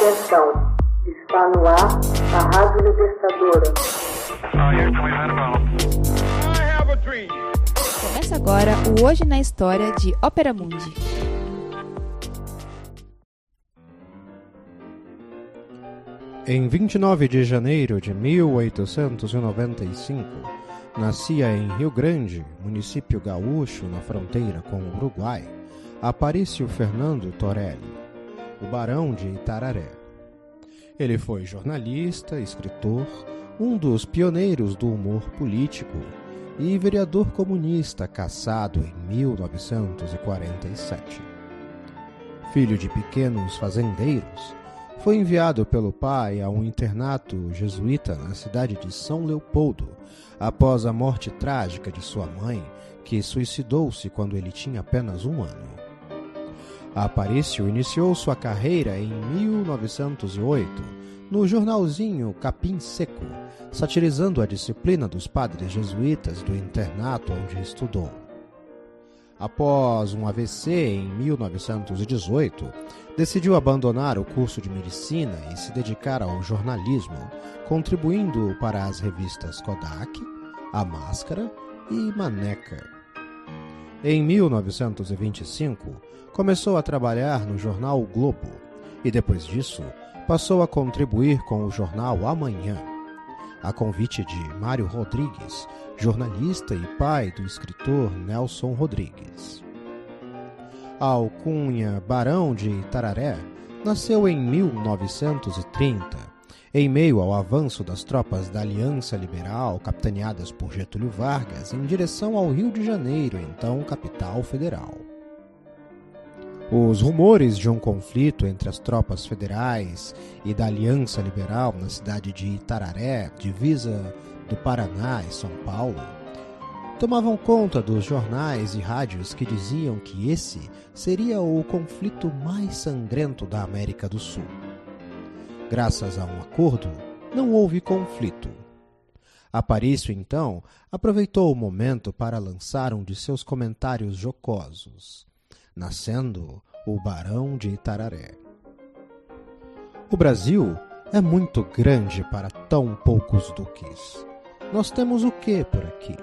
Atenção, está no ar a Rádio Libertadora. Começa agora o Hoje na História de Ópera Mundi. Em 29 de janeiro de 1895, nascia em Rio Grande, município gaúcho na fronteira com o Uruguai, Aparício Fernando Torelli, o Barão de Itararé. Ele foi jornalista, escritor, um dos pioneiros do humor político e vereador comunista caçado em 1947. Filho de pequenos fazendeiros, foi enviado pelo pai a um internato jesuíta na cidade de São Leopoldo, após a morte trágica de sua mãe, que suicidou-se quando ele tinha apenas um ano. Aparício iniciou sua carreira em 1908 no jornalzinho Capim Seco, satirizando a disciplina dos padres jesuítas do internato onde estudou. Após um AVC em 1918, decidiu abandonar o curso de medicina e se dedicar ao jornalismo, contribuindo para as revistas Kodak, A Máscara e Maneca. Em 1925, começou a trabalhar no jornal o Globo. E depois disso passou a contribuir com o jornal Amanhã, a convite de Mário Rodrigues, jornalista e pai do escritor Nelson Rodrigues. A alcunha Barão de Itararé nasceu em 1930, em meio ao avanço das tropas da Aliança Liberal, capitaneadas por Getúlio Vargas, em direção ao Rio de Janeiro, então capital federal. Os rumores de um conflito entre as tropas federais e da Aliança Liberal na cidade de Itararé, divisa do Paraná e São Paulo, tomavam conta dos jornais e rádios que diziam que esse seria o conflito mais sangrento da América do Sul. Graças a um acordo, não houve conflito. Aparício, então, aproveitou o momento para lançar um de seus comentários jocosos nascendo o Barão de Itararé. O Brasil é muito grande para tão poucos duques. Nós temos o que por aqui?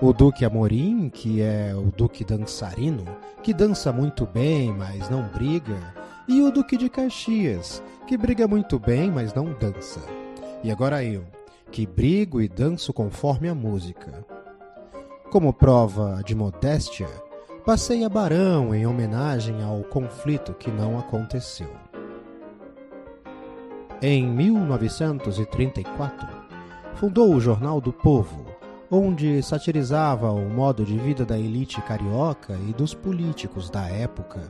O Duque Amorim, que é o Duque dançarino, que dança muito bem, mas não briga, e o Duque de Caxias, que briga muito bem, mas não dança. E agora eu, que brigo e danço conforme a música. Como prova de modéstia, passei a Barão em homenagem ao conflito que não aconteceu. Em 1934, fundou o Jornal do Povo, onde satirizava o modo de vida da elite carioca e dos políticos da época,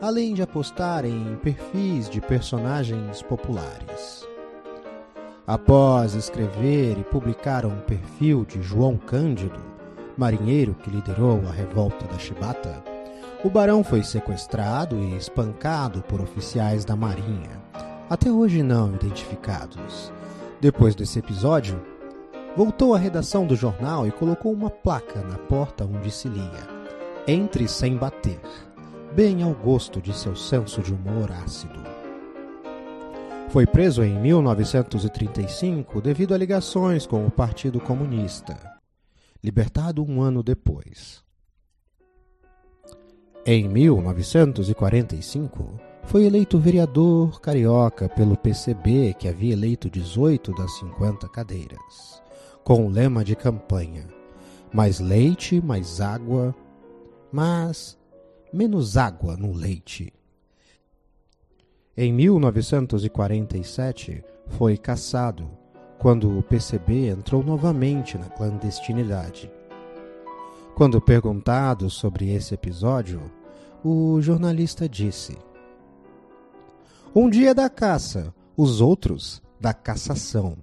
além de apostar em perfis de personagens populares. Após escrever e publicar um perfil de João Cândido, marinheiro que liderou a revolta da Chibata, o barão foi sequestrado e espancado por oficiais da Marinha, até hoje não identificados. Depois desse episódio, voltou à redação do jornal e colocou uma placa na porta onde se lia: Entre sem bater, bem ao gosto de seu senso de humor ácido. Foi preso em 1935 devido a ligações com o Partido Comunista libertado um ano depois. Em 1945, foi eleito vereador carioca pelo PCB, que havia eleito 18 das 50 cadeiras, com o lema de campanha: mais leite, mais água, mas menos água no leite. Em 1947, foi cassado quando o PCB entrou novamente na clandestinidade. Quando perguntado sobre esse episódio, o jornalista disse: Um dia da caça, os outros da cassação.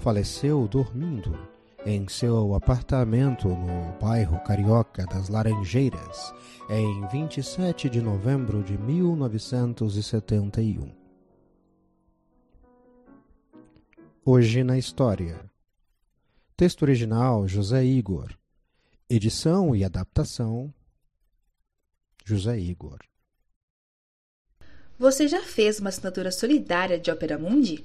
Faleceu dormindo em seu apartamento no bairro carioca das Laranjeiras em 27 de novembro de 1971. Hoje na História. Texto original José Igor. Edição e adaptação José Igor. Você já fez uma assinatura solidária de Opera Mundi?